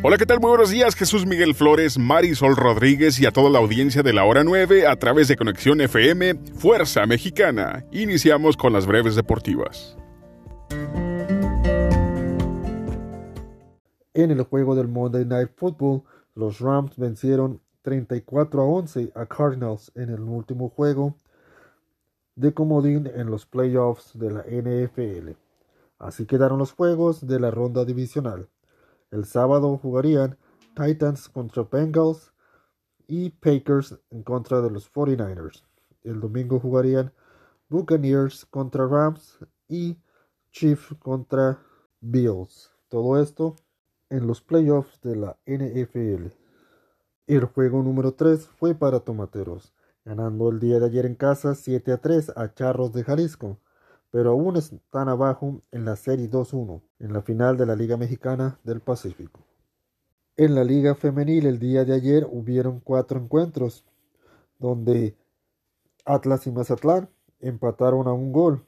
Hola, ¿qué tal? Muy buenos días, Jesús Miguel Flores, Marisol Rodríguez y a toda la audiencia de la hora 9 a través de Conexión FM Fuerza Mexicana. Iniciamos con las breves deportivas. En el juego del Monday Night Football, los Rams vencieron 34 a 11 a Cardinals en el último juego de comodín en los playoffs de la NFL. Así quedaron los juegos de la ronda divisional. El sábado jugarían Titans contra Bengals y Packers en contra de los 49ers. El domingo jugarían Buccaneers contra Rams y Chiefs contra Bills. Todo esto en los playoffs de la NFL. El juego número 3 fue para Tomateros, ganando el día de ayer en casa 7 a 3 a Charros de Jalisco pero aún están abajo en la Serie 2-1, en la final de la Liga Mexicana del Pacífico. En la Liga Femenil el día de ayer hubieron cuatro encuentros, donde Atlas y Mazatlán empataron a un gol.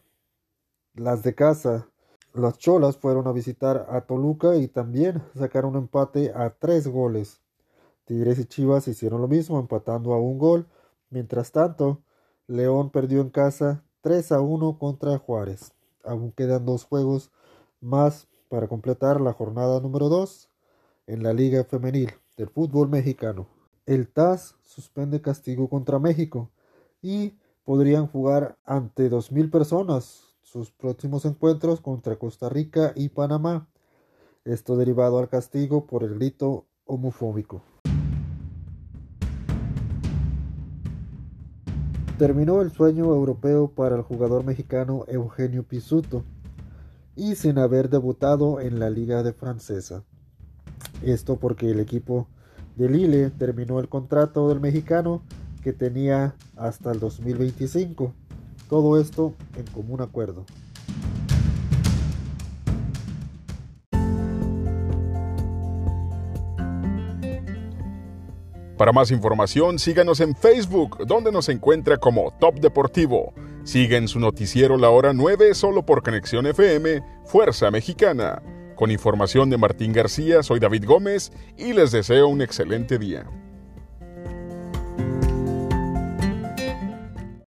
Las de casa, las Cholas fueron a visitar a Toluca y también sacaron un empate a tres goles. Tigres y Chivas hicieron lo mismo, empatando a un gol. Mientras tanto, León perdió en casa 3 a 1 contra Juárez. Aún quedan dos juegos más para completar la jornada número 2 en la Liga Femenil del fútbol mexicano. El TAS suspende castigo contra México y podrían jugar ante 2.000 personas sus próximos encuentros contra Costa Rica y Panamá. Esto derivado al castigo por el grito homofóbico. Terminó el sueño europeo para el jugador mexicano Eugenio Pisuto y sin haber debutado en la liga de francesa. Esto porque el equipo de Lille terminó el contrato del mexicano que tenía hasta el 2025. Todo esto en común acuerdo. Para más información, síganos en Facebook, donde nos encuentra como Top Deportivo. Sigue su noticiero La Hora 9 solo por Conexión FM, Fuerza Mexicana. Con información de Martín García, soy David Gómez y les deseo un excelente día.